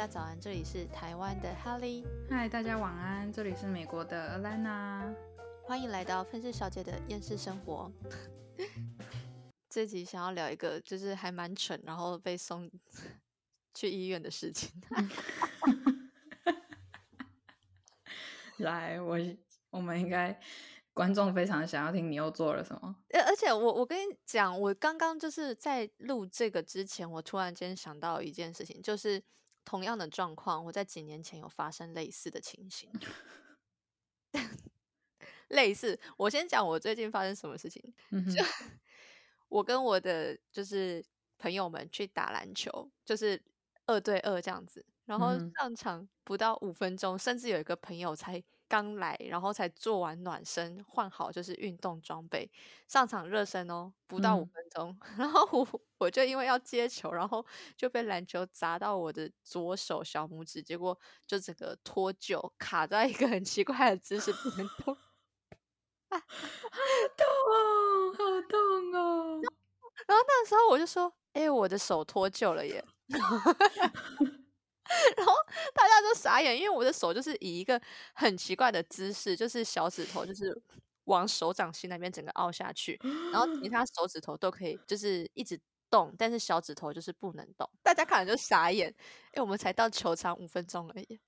家早安，这里是台湾的哈利，嗨，大家晚安，这里是美国的 Alana，欢迎来到分饰小姐的厌世生活。这集想要聊一个就是还蛮蠢，然后被送去医院的事情。来，我我们应该观众非常想要听你又做了什么。而而且我我跟你讲，我刚刚就是在录这个之前，我突然间想到一件事情，就是同样的状况，我在几年前有发生类似的情形。类似，我先讲我最近发生什么事情。就 我跟我的就是朋友们去打篮球，就是二对二这样子。然后上场不到五分钟，甚至有一个朋友才刚来，然后才做完暖身，换好就是运动装备，上场热身哦，不到五分钟，然后我我就因为要接球，然后就被篮球砸到我的左手小拇指，结果就整个脱臼，卡在一个很奇怪的姿势，不能动，好痛哦，好痛哦。然后那时候我就说：“哎，我的手脱臼了耶。”然后大家都傻眼，因为我的手就是以一个很奇怪的姿势，就是小指头就是往手掌心那边整个凹下去，然后其他 手指头都可以就是一直动，但是小指头就是不能动。大家看了就傻眼，哎，我们才到球场五分钟而已，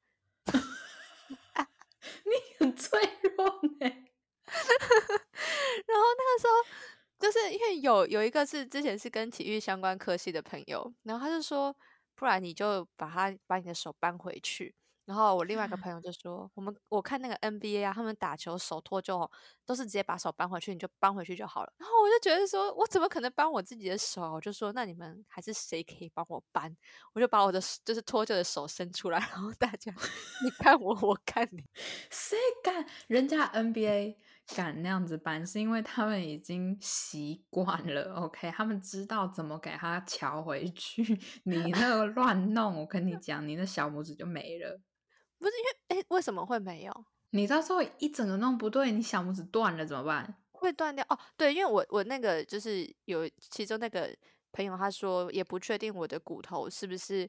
你很脆弱呢。然后那个时候就是因为有有一个是之前是跟体育相关科系的朋友，然后他就说。不然你就把它把你的手搬回去。然后我另外一个 朋友就说：“我们我看那个 NBA 啊，他们打球手脱臼都是直接把手搬回去，你就搬回去就好了。”然后我就觉得说：“我怎么可能搬我自己的手？”我就说：“那你们还是谁可以帮我搬？”我就把我的就是脱臼的手伸出来，然后大家 你看我，我看你，谁敢？人家 NBA。敢那样子搬，是因为他们已经习惯了。OK，他们知道怎么给他调回去。你那个乱弄，我跟你讲，你的小拇指就没了。不是因为哎，为什么会没有？你到时候一整个弄不对，你小拇指断了怎么办？会断掉哦。对，因为我我那个就是有其中那个朋友，他说也不确定我的骨头是不是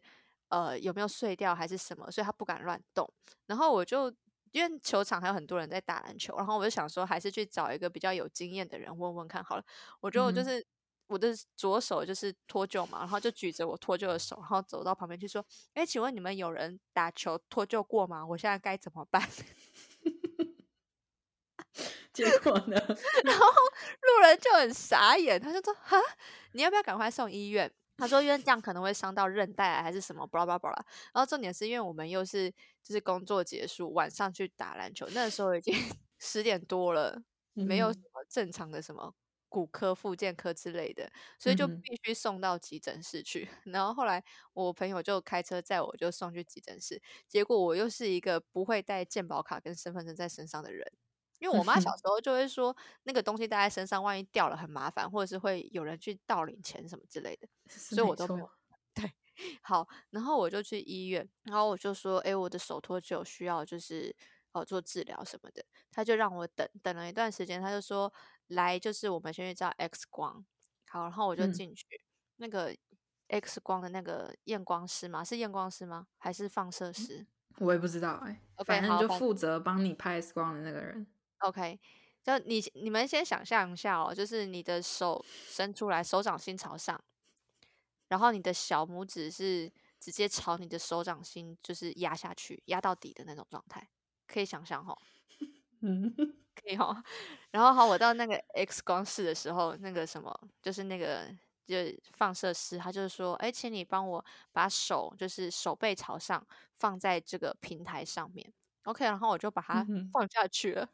呃有没有碎掉还是什么，所以他不敢乱动。然后我就。因为球场还有很多人在打篮球，然后我就想说，还是去找一个比较有经验的人问问看好了。我觉得我就是我的左手就是脱臼嘛，然后就举着我脱臼的手，然后走到旁边去说：“哎，请问你们有人打球脱臼过吗？我现在该怎么办？” 结果呢？然后路人就很傻眼，他就说：“哈，你要不要赶快送医院？”他说：“因为这样可能会伤到韧带还是什么，巴拉巴拉巴拉。”然后重点是因为我们又是就是工作结束晚上去打篮球，那时候已经 十点多了，没有什么正常的什么骨科、复健科之类的，所以就必须送到急诊室去。然后后来我朋友就开车载我，就送去急诊室。结果我又是一个不会带健保卡跟身份证在身上的人。因为我妈小时候就会说，那个东西带在身上，万一掉了很麻烦，或者是会有人去盗领钱什么之类的，所以我都没有。对，好，然后我就去医院，然后我就说，哎，我的手脱臼，需要就是哦做治疗什么的，他就让我等等了一段时间，他就说，来，就是我们先去照 X 光，好，然后我就进去，那个 X 光的那个验光师吗？是验光师吗？还是放射师？我也不知道，哎，反正就负责帮你拍 X 光的那个人。OK，就你你们先想象一下哦，就是你的手伸出来，手掌心朝上，然后你的小拇指是直接朝你的手掌心就是压下去，压到底的那种状态，可以想象哈，嗯，可以哈。然后好，我到那个 X 光室的时候，那个什么，就是那个就放射师，他就是说，哎，请你帮我把手就是手背朝上放在这个平台上面，OK，然后我就把它放下去了。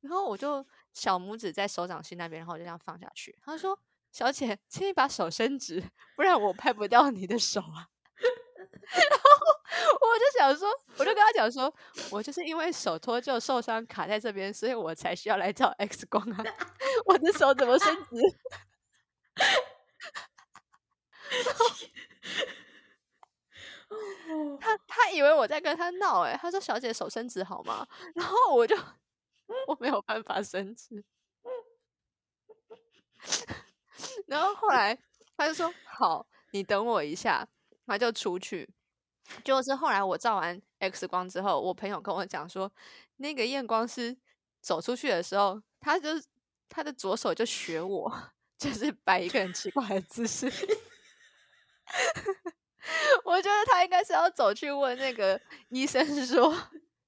然后我就小拇指在手掌心那边，然后我就这样放下去。他说：“小姐，请你把手伸直，不然我拍不到你的手啊。”然后我就想说，我就跟他讲说，我就是因为手脱臼受伤卡在这边，所以我才需要来照 X 光啊。我的手怎么伸直？他他以为我在跟他闹，哎，他说：“小姐，手伸直好吗？”然后我就。我没有办法伸直，然后后来他就说：“好，你等我一下。”他就出去，就是后来我照完 X 光之后，我朋友跟我讲说，那个验光师走出去的时候，他就他的左手就学我，就是摆一个很奇怪的姿势。我觉得他应该是要走去问那个医生说，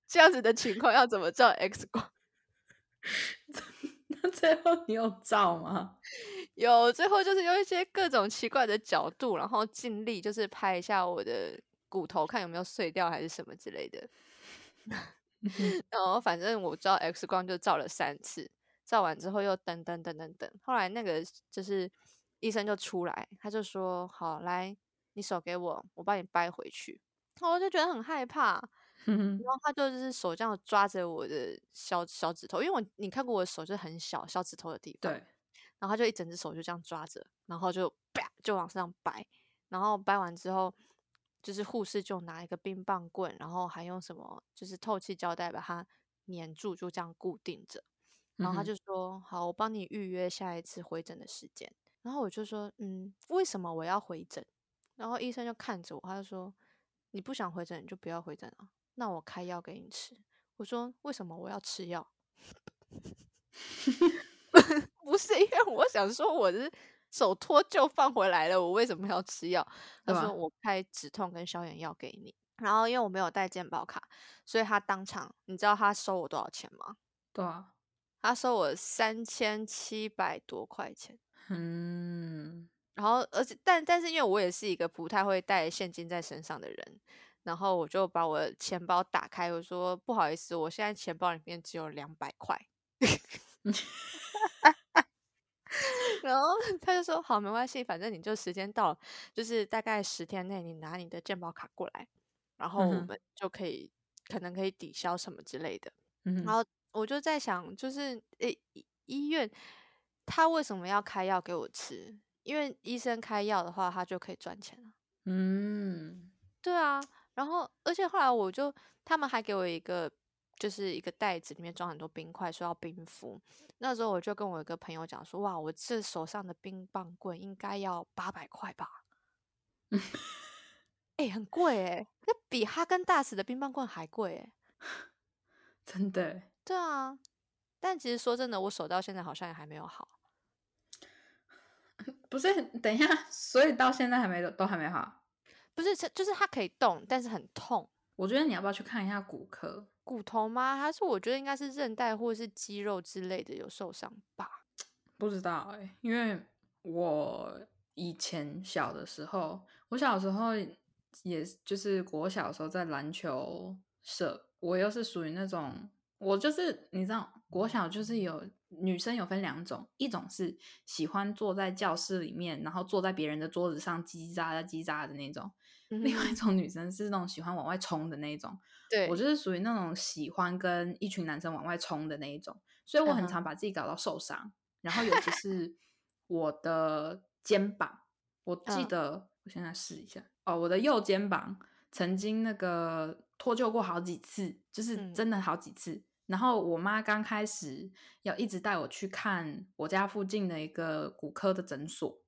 这样子的情况要怎么照 X 光？那最后你有照吗？有，最后就是用一些各种奇怪的角度，然后尽力就是拍一下我的骨头，看有没有碎掉还是什么之类的。然后反正我照 X 光就照了三次，照完之后又等等等等等，后来那个就是医生就出来，他就说：“好，来，你手给我，我帮你掰回去。”我就觉得很害怕。然后他就是手这样抓着我的小小指头，因为我你看过我的手就很小，小指头的地方。对。然后他就一整只手就这样抓着，然后就啪就往上掰，然后掰完之后，就是护士就拿一个冰棒棍，然后还用什么就是透气胶带把它粘住，就这样固定着。然后他就说：“好，我帮你预约下一次回诊的时间。”然后我就说：“嗯，为什么我要回诊？”然后医生就看着我，他就说：“你不想回诊，你就不要回诊啊。那我开药给你吃。”我说：“为什么我要吃药？”不是因为我想说我是手脱臼放回来了，我为什么要吃药？他说我开止痛跟消炎药给你。然后因为我没有带健保卡，所以他当场，你知道他收我多少钱吗？对啊，他收我三千七百多块钱。嗯，然后而且但但是因为我也是一个不太会带现金在身上的人，然后我就把我的钱包打开，我说不好意思，我现在钱包里面只有两百块。然后 他就说：“好，没关系，反正你就时间到了，就是大概十天内，你拿你的健保卡过来，然后我们就可以可能可以抵消什么之类的。”然后我就在想，就是诶，医院他为什么要开药给我吃？因为医生开药的话，他就可以赚钱了。嗯，对啊。然后而且后来我就他们还给我一个。就是一个袋子，里面装很多冰块，说要冰敷。那时候我就跟我一个朋友讲说：“哇，我这手上的冰棒棍应该要八百块吧？”哎，很贵哎，那比哈根达斯的冰棒棍还贵哎，真的。对啊，但其实说真的，我手到现在好像也还没有好。不是，等一下，所以到现在还没都还没好？不是，就是它可以动，但是很痛。我觉得你要不要去看一下骨科？骨头吗？还是我觉得应该是韧带或者是肌肉之类的有受伤吧？不知道哎，因为我以前小的时候，我小时候也就是国小时候在篮球社，我又是属于那种，我就是你知道，国小就是有女生有分两种，一种是喜欢坐在教室里面，然后坐在别人的桌子上叽叽喳喳叽喳的那种。另外一种女生是那种喜欢往外冲的那一种，对我就是属于那种喜欢跟一群男生往外冲的那一种，所以我很常把自己搞到受伤。然后尤其是我的肩膀，我记得我现在试一下哦，我的右肩膀曾经那个脱臼过好几次，就是真的好几次。然后我妈刚开始要一直带我去看我家附近的一个骨科的诊所，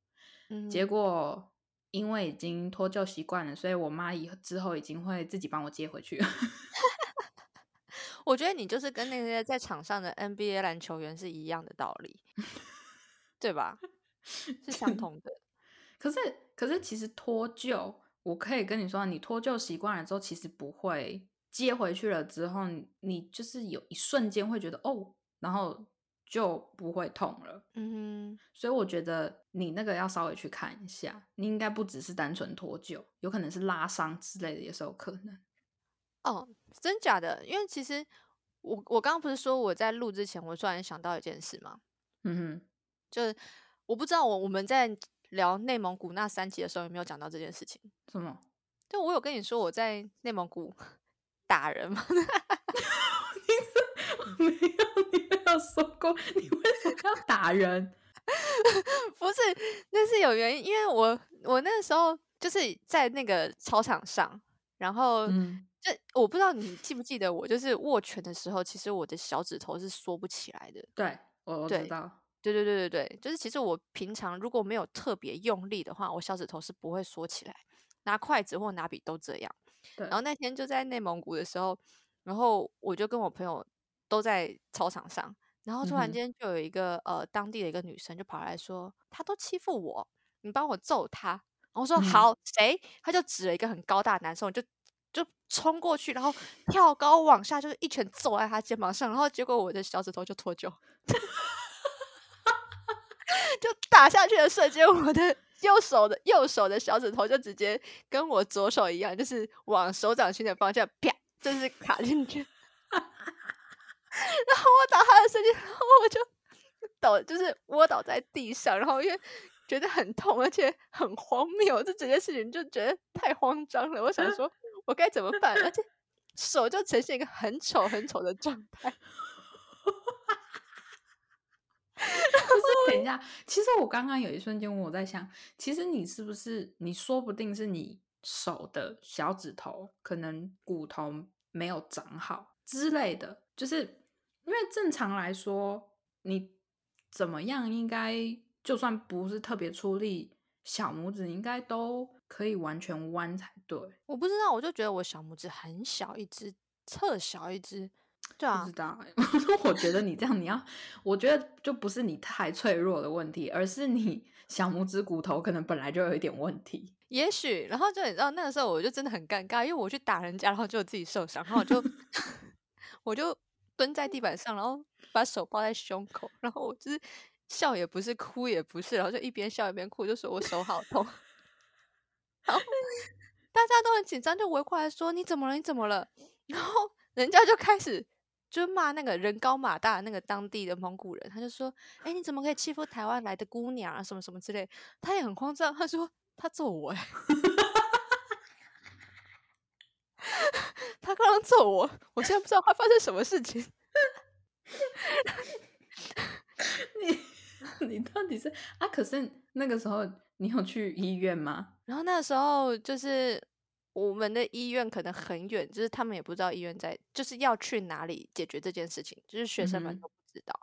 结果。因为已经脱臼习惯了，所以我妈以之后已经会自己帮我接回去。我觉得你就是跟那些在场上的 NBA 篮球员是一样的道理，对吧？是相同的。可是，可是其实脱臼，我可以跟你说，你脱臼习惯了之后，其实不会接回去了之后，你就是有一瞬间会觉得哦，然后。就不会痛了，嗯哼，所以我觉得你那个要稍微去看一下，你应该不只是单纯脱臼，有可能是拉伤之类的也是有可能。哦，真假的？因为其实我我刚刚不是说我在录之前，我突然想到一件事吗？嗯哼，就是我不知道我我们在聊内蒙古那三集的时候有没有讲到这件事情？什么？就我有跟你说我在内蒙古 打人吗？没有，说过，你为什么要打人？不是，那是有原因，因为我我那时候就是在那个操场上，然后就我不知道你记不记得，我就是握拳的时候，其实我的小指头是缩不起来的。对，我知道。对对对对对，就是其实我平常如果没有特别用力的话，我小指头是不会缩起来。拿筷子或拿笔都这样。然后那天就在内蒙古的时候，然后我就跟我朋友都在操场上，然后突然间就有一个呃当地的一个女生就跑来说，她都欺负我，你帮我揍她。然后我说嗯好，谁？他就指了一个很高大的男生，我就就冲过去，然后跳高往下，就是一拳揍在他肩膀上，然后结果我的小指头就脱臼，就打下去的瞬间，我的右手的右手的小指头就直接跟我左手一样，就是往手掌心的方向啪，就是卡进去。然后我打他的瞬间，然后我就倒，就是窝倒在地上，然后因为觉得很痛，而且很荒谬，这整件事情就觉得太慌张了。我想说，我该怎么办？而且手就呈现一个很丑很丑的状态。可是等一下，其实我刚刚有一瞬间我在想，其实你是不是你说不定是你手的小指头可能骨头没有长好之类的，就是因为正常来说，你怎么样应该就算不是特别出力，小拇指应该都可以完全弯才对。我不知道，我就觉得我小拇指很小一只，特小一只。对啊不知，道欸，我觉得你这样，你要，我觉得就不是你太脆弱的问题，而是你小拇指骨头可能本来就有一点问题。也许，然后就你知道那个时候我就真的很尴尬，因为我去打人家，然后就自己受伤，然后我就 我就蹲在地板上，然后把手抱在胸口，然后我就是笑也不是，哭也不是，然后就一边笑一边哭，就说我手好痛，然后大家都很紧张，就围过来说你怎么了？你怎么了？然后人家就开始。就骂那个人高马大那个当地的蒙古人，他就说：“哎、你怎么可以欺负台湾来的姑娘啊？什么什么之类。”他也很慌张，他说：“他揍我、欸，他刚刚揍我，我现在不知道会发生什么事情。你 你到底是啊？可是那个时候你有去医院吗？然后那时候就是我们的医院可能很远，就是他们也不知道医院在，就是要去哪里解决这件事情，就是学生们都不知道，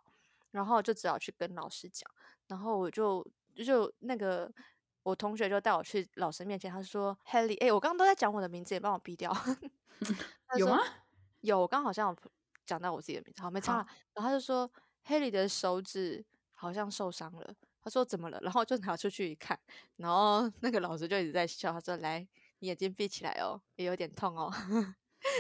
然后就只好去跟老师讲，然后我就就那个我同学就带我去老师面前，他说 Helly，哎、我刚刚都在讲我的名字，也帮我逼掉，有吗？有，我刚刚好像有讲到我自己的名字，好，没差了。然后他就说，Haley 的手指好像受伤了。他说怎么了？然后就拿出去一看，然后那个老师就一直在笑，他说：“来，你眼睛闭起来哦，也有点痛哦。”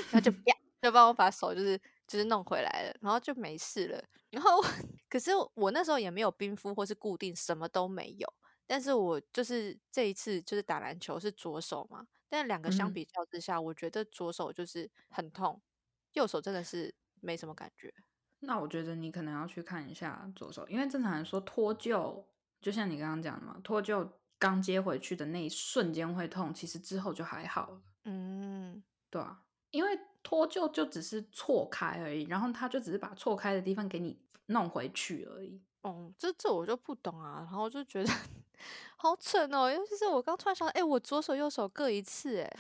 然后就啪，就帮我把手就是就是弄回来了，然后就没事了。然后 可是我那时候也没有冰敷或是固定，什么都没有。但是我就是这一次就是打篮球是左手嘛，但两个相嗯比较之下，我觉得左手就是很痛，右手真的是没什么感觉。那我觉得你可能要去看一下左手，因为正常来说脱臼，就像你刚刚讲的嘛，脱臼刚接回去的那一瞬间会痛，其实之后就还好了，嗯，对啊，因为脱臼就只是错开而已，然后他就只是把错开的地方给你弄回去而已。哦，这这我就不懂啊，然后就觉得好蠢哦，尤其是我刚突然想到，哎，我左手右手各一次，哎，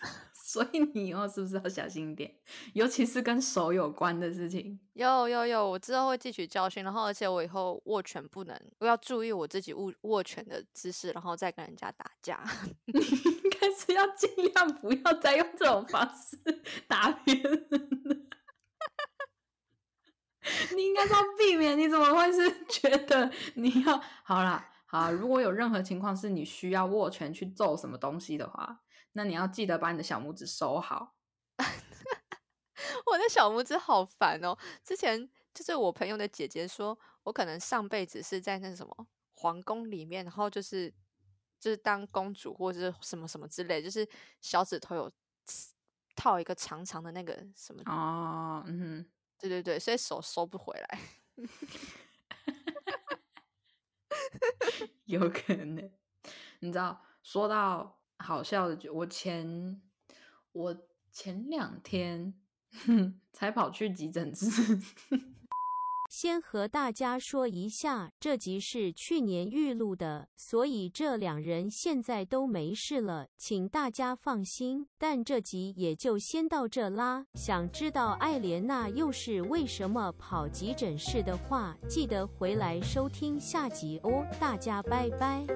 所以你以后是不是要小心一点，尤其是跟手有关的事情？有有有，我之后会汲取教训，然后而且我以后握拳不能，我要注意我自己握握拳的姿势，然后再跟人家打架。你 应该是要尽量不要再用这种方式打别人了。你应该是要避免，你怎么会是觉得你要好啦？好，如果有任何情况是你需要握拳去揍什么东西的话，那你要记得把你的小拇指收好。我的小拇指好烦哦！之前就是我朋友的姐姐说，我可能上辈子是在那什么皇宫里面，然后就是就是当公主或者是什么什么之类，就是小指头有套一个长长的那个什么，哦，嗯哼，对对对，所以手收不回来。有可能。你知道，说到好笑的，就我前我前两天 才跑去急诊室。先和大家说一下，这集是去年预录的，所以这两人现在都没事了，请大家放心。但这集也就先到这啦。想知道艾莲娜又是为什么跑急诊室的话，记得回来收听下集哦。大家拜拜。